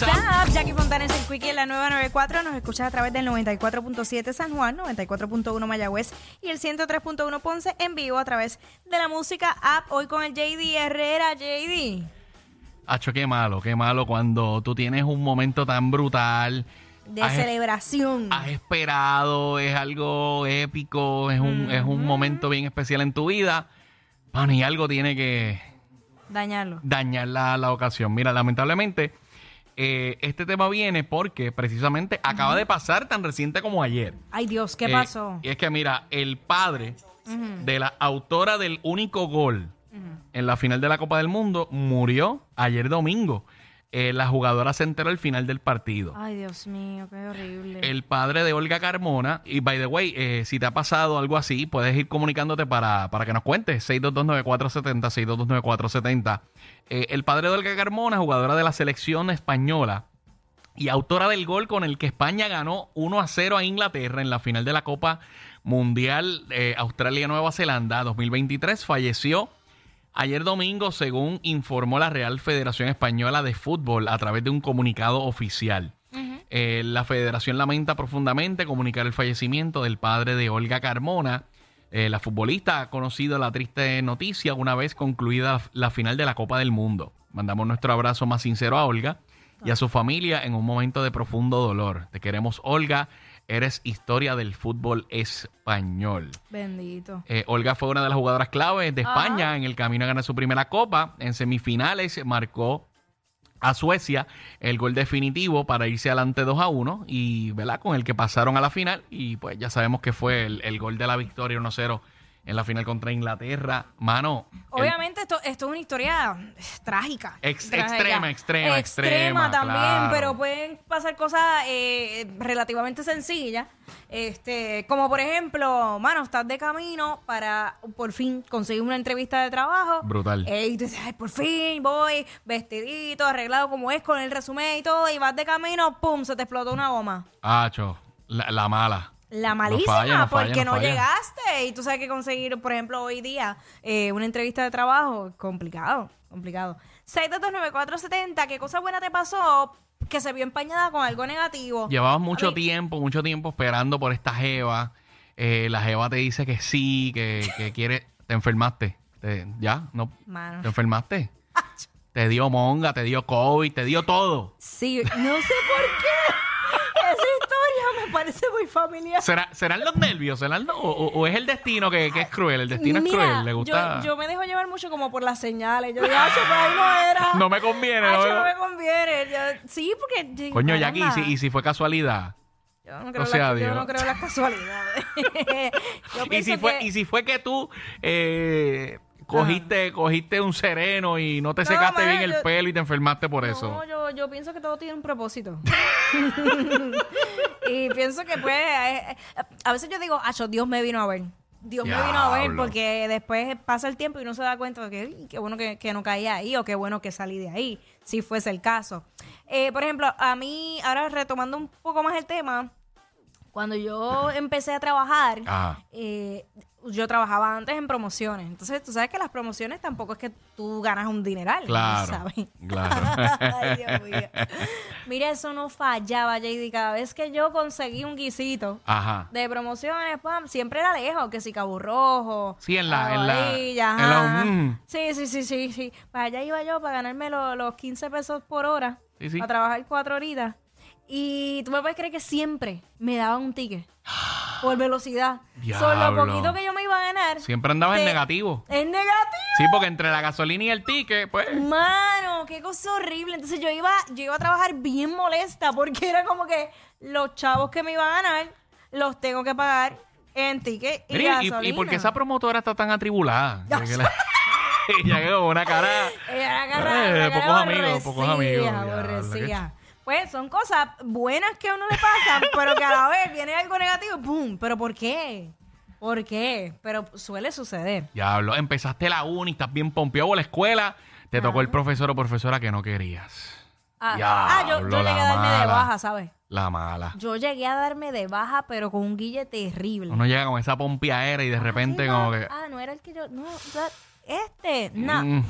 What's up? Jackie Fontanes en Quickie en la nueva 94. Nos escuchas a través del 94.7 San Juan, 94.1 Mayagüez y el 103.1 Ponce en vivo a través de la música app. Hoy con el JD Herrera. JD. Hacho, qué malo, qué malo cuando tú tienes un momento tan brutal. De Has- celebración. Has esperado, es algo épico, es un, es un momento bien especial en tu vida. Mano, y algo tiene que Dañarlo. dañar la, la ocasión. Mira, lamentablemente, eh, este tema viene porque precisamente acaba de pasar tan reciente como ayer. Ay Dios, ¿qué Eh, pasó? Y es que, mira, el padre de la autora del único gol en la final de la Copa del Mundo murió ayer domingo. Eh, la jugadora se enteró al final del partido. Ay Dios mío, qué horrible. El padre de Olga Carmona, y by the way, eh, si te ha pasado algo así, puedes ir comunicándote para, para que nos cuentes. 6229470, 6229470. Eh, el padre de Olga Carmona, jugadora de la selección española y autora del gol con el que España ganó 1 a 0 a Inglaterra en la final de la Copa Mundial eh, Australia-Nueva Zelanda 2023, falleció Ayer domingo, según informó la Real Federación Española de Fútbol a través de un comunicado oficial. Eh, la federación lamenta profundamente comunicar el fallecimiento del padre de Olga Carmona. Eh, la futbolista ha conocido la triste noticia una vez concluida la, la final de la Copa del Mundo. Mandamos nuestro abrazo más sincero a Olga y a su familia en un momento de profundo dolor. Te queremos, Olga. Eres historia del fútbol español. Bendito. Eh, Olga fue una de las jugadoras claves de España en el camino a ganar su primera copa. En semifinales marcó a Suecia el gol definitivo para irse adelante 2 a 1 y ¿verdad? con el que pasaron a la final y pues ya sabemos que fue el, el gol de la victoria 1-0 en la final contra Inglaterra. Mano, el- Obviamente esto, esto es una historia eh, trágica. Ex- Trágica. extrema, extrema, Extrema extrema, también, claro. pero pueden pasar cosas eh, relativamente sencillas. Este, como por ejemplo, mano, estás de camino para por fin conseguir una entrevista de trabajo. Brutal. Eh, y tú dices, ay, por fin voy vestidito, arreglado como es, con el resumen y todo, y vas de camino, pum, se te explotó una goma. Acho, la, la mala. La No malísima, falla, no falla, porque no llegaste. Y tú sabes que conseguir, por ejemplo, hoy día eh, una entrevista de trabajo, complicado, complicado. 6229470, ¿qué cosa buena te pasó que se vio empañada con algo negativo? Llevabas mucho tiempo, mucho tiempo esperando por esta jeva. Eh, la jeva te dice que sí, que, que quiere. Te enfermaste. Te- ¿Ya? ¿No? Mano. ¿Te enfermaste? Te dio monga, te dio COVID, te dio todo. Sí, no sé por qué. Esa me parece muy familiar. ¿Será, ¿Serán los nervios? ¿Serán los- o, o- o es el destino que, que es cruel? El destino es cruel. Le gusta. Yo, yo me dejo llevar mucho como por las señales. Yo digo, ah, pero ahí no era. No me conviene. Acho, no no me- conviene. Yo- sí, porque. Coño, Jackie, ¿y caramba. si, y si fue casualidad? Yo no creo, O sea, yo Dios. no creo en las casualidades. Yo ¿Y pienso si, fue, que- y si fue que tú eh, cogiste, cogiste un sereno y no te No, secaste bien el yo- pelo y te enfermaste por eso? No, yo, yo pienso que todo tiene un propósito. y pienso que pues, eh, eh, a veces yo digo, acho, Dios me vino a ver. Dios me vino a ver porque después pasa el tiempo y uno se da cuenta de que "Ay, qué bueno que, que no caí ahí o qué bueno que salí de ahí, si fuese el caso. Eh, por ejemplo, a mí, ahora retomando un poco más el tema, cuando yo empecé a trabajar, Ajá. eh, yo trabajaba antes en promociones. Entonces, tú sabes que las promociones tampoco es que tú ganas un dineral. Claro, ¿sabes? claro. Ay, Dios mío. Mira, eso no fallaba, JD. Cada vez que yo conseguí un guisito Ajá. de promociones, pam, siempre era lejos, que si Cabo Rojo. Sí, en la- en la- Aguadilla, en la- ajá. mm. Sí, sí, sí, sí, sí. Para allá iba yo para ganarme lo- los 15 pesos por hora. Sí, sí. a trabajar cuatro horitas. Y tú me puedes creer que siempre me daban un ticket por velocidad. Son lo poquito que yo me iba a ganar. Siempre andabas en negativo. Es negativo. Sí, porque entre la gasolina y el ticket, pues. Mano, qué cosa horrible. Entonces yo iba, yo iba a trabajar bien molesta porque era como que los chavos que me iba a ganar los tengo que pagar en ticket y Mira, y, gasolina. y por qué esa promotora está tan atribulada? Ella quedó una cara. Ella agarra, Eh, la cara pocos amigos, pocos amigos, ya, aborrecida. Pues son cosas buenas que a uno le pasan, pero que a la vez viene algo negativo y ¡pum! ¿Pero por qué? ¿Por qué? Pero suele suceder. Diablo, empezaste la uni, estás bien pompeado a la escuela, te tocó el profesor o profesora que no querías. Ah, ah, yo, yo llegué a darme de baja, ¿sabes? La mala. Yo llegué a darme de baja, pero con un guille terrible. Uno llega con esa pompeadera y de repente Sí, como que... Ah, no era el que yo. No, este, no. mm,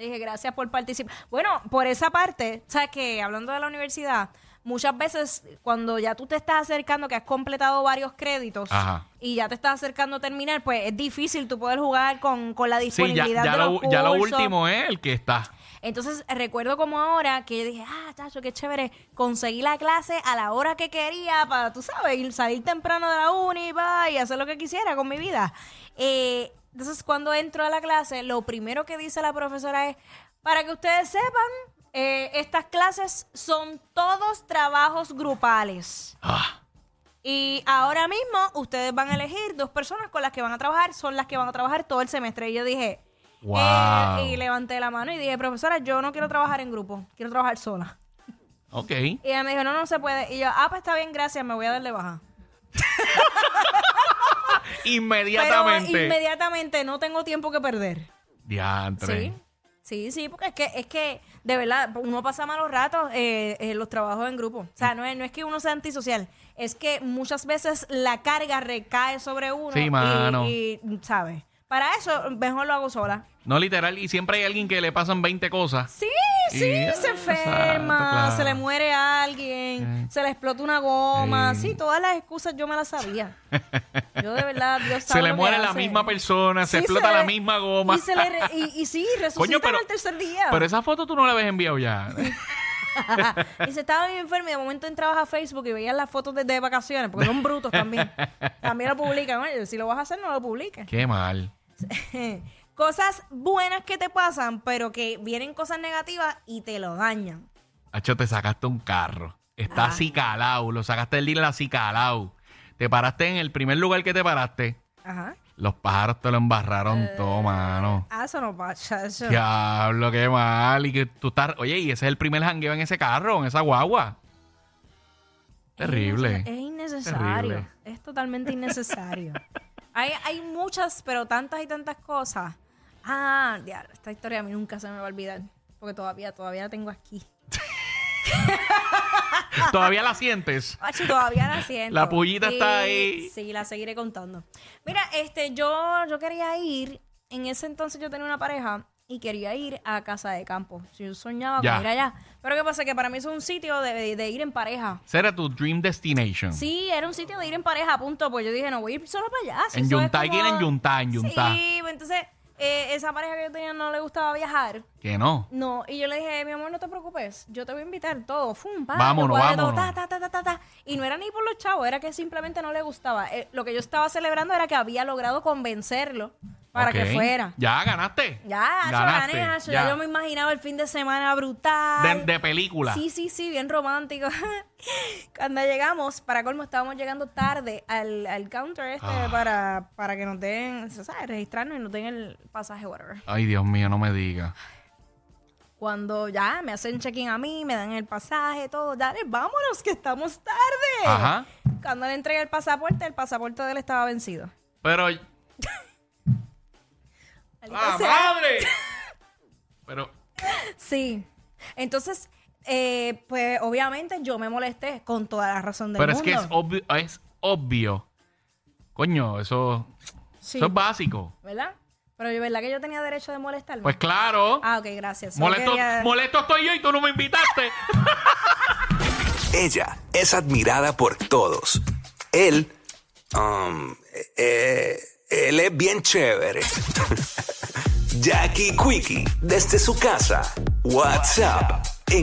Le dije, gracias por participar. Bueno, por esa parte, ¿sabes que Hablando de la universidad, muchas veces cuando ya tú te estás acercando, que has completado varios créditos Ajá. y ya te estás acercando a terminar, pues es difícil tú poder jugar con, con la Sí, ya, disponibilidad ya de lo, los ya lo último es el que está. Entonces recuerdo como ahora que yo dije, ah, chacho, qué chévere, conseguí la clase a la hora que quería para, tú sabes, ir- salir temprano de la uni pa, y hacer lo que quisiera con mi vida. Eh, entonces cuando entro a la clase, lo primero que dice la profesora es, para que ustedes sepan, eh, estas clases son todos trabajos grupales. Ah, Y ahora mismo ustedes van a elegir dos personas con las que van a trabajar, son las que van a trabajar todo el semestre. Y yo dije, Wow. eh, y levanté la mano y dije, profesora, yo no quiero trabajar en grupo, quiero trabajar sola. ok. Y ella me dijo, no, no se puede. Y yo, ah, pues está bien, gracias, me voy a dar de baja. Inmediatamente. Pero inmediatamente no tengo tiempo que perder. Diantre. Sí. Sí, sí, porque es que, es que de verdad, uno pasa malos ratos eh, en los trabajos en grupo. O sea, no es, no es que uno sea antisocial, es que muchas veces la carga recae sobre uno. Sí, y- mano. Y, ¿sabes? Para eso, mejor lo hago sola. No literal, y siempre hay alguien que le pasan 20 cosas. Sí, sí, Y, ah, se enferma, claro. se le muere a alguien, se le explota una goma. Sí. Sí, todas las excusas yo me las sabía. Yo de verdad, Dios sabe Se le muere la misma persona, se explota se la misma goma. Y, se le re- y, y sí, resucitan pero- al tercer día. Pero esa foto tú no la habías enviado ya. y se estaba bien enfermo y de momento entrabas a Facebook y veías las fotos de, de vacaciones, porque son brutos también. también lo publican. Oye, si lo vas a hacer, no lo publiques. Qué mal. Cosas buenas que te pasan, pero que vienen cosas negativas y te lo dañan. Hacho, te sacaste un carro. Está Ah. así calado. Lo sacaste del dealer así calado. Te paraste en el primer lugar que te paraste. Ajá. Los pájaros te lo embarraron Eh. todo, mano. Ah, eso no pasa. Eso. Diablo, qué mal. Y que tú estás. Oye, y ese es el primer jangueo en ese carro, en esa guagua. Terrible. Es innecesario. Terrible. Es totalmente innecesario. hay, hay muchas, pero tantas y tantas cosas. Ah, diablo, esta historia a mí nunca se me va a olvidar. Porque todavía, todavía la tengo aquí. ¿Todavía la sientes? Todavía la siento. La pullita Sí, está ahí. Sí, la seguiré contando. Mira, este, yo, yo quería ir, en ese entonces yo tenía una pareja y quería ir a Casa de Campo. Yo soñaba Ya. con ir allá. Pero ¿qué pasa? Que para mí es un sitio de, de ir en pareja. Ese era tu dream destination. Sí, era un sitio de ir en pareja, punto. Pues yo dije, no voy a ir solo para allá. si En Yuntá, como- ¿quién en Yuntá? En Yuntá. Sí, pues entonces, eh, esa pareja que yo tenía no le gustaba viajar. Que no. No, y yo le dije, mi amor, no te preocupes, yo te voy a invitar todo, fum, pa, Vámonos, vámonos. ta, ta, ta, ta, ta. Y no era ni por los chavos, era que simplemente no le gustaba. Eh, lo que yo estaba celebrando era que había logrado convencerlo para que fuera. Ya, ganaste. Ya, yo Ganaste, gané, acho, ya. ya yo me imaginaba el fin de semana brutal. De, de película. Sí, sí, sí, bien romántico. Cuando llegamos, para colmo, estábamos llegando tarde al, al counter este Ah. para, para que nos den, ¿sabes? Registrarnos y nos den el pasaje, whatever. Ay, Dios mío, no me digas. Cuando ya me hacen check-in a mí, me dan el pasaje, todo, dale, vámonos, que estamos tarde. Ajá. Cuando le entregué el pasaporte, el pasaporte de él estaba vencido. Pero. Sí. Entonces, eh, pues obviamente yo me molesté con toda la razón del Pero es mundo. que es obvio, es obvio. Coño, eso, Sí, eso es básico. ¿Verdad? Pero yo, ¿verdad que yo tenía derecho de molestarme? Pues claro. Ah, ok, gracias. Molesto, quería- molesto estoy yo y tú no me invitaste. Ella es admirada por todos. Él, um, eh, él es bien chévere. Jackie Quickie, desde su casa. WhatsApp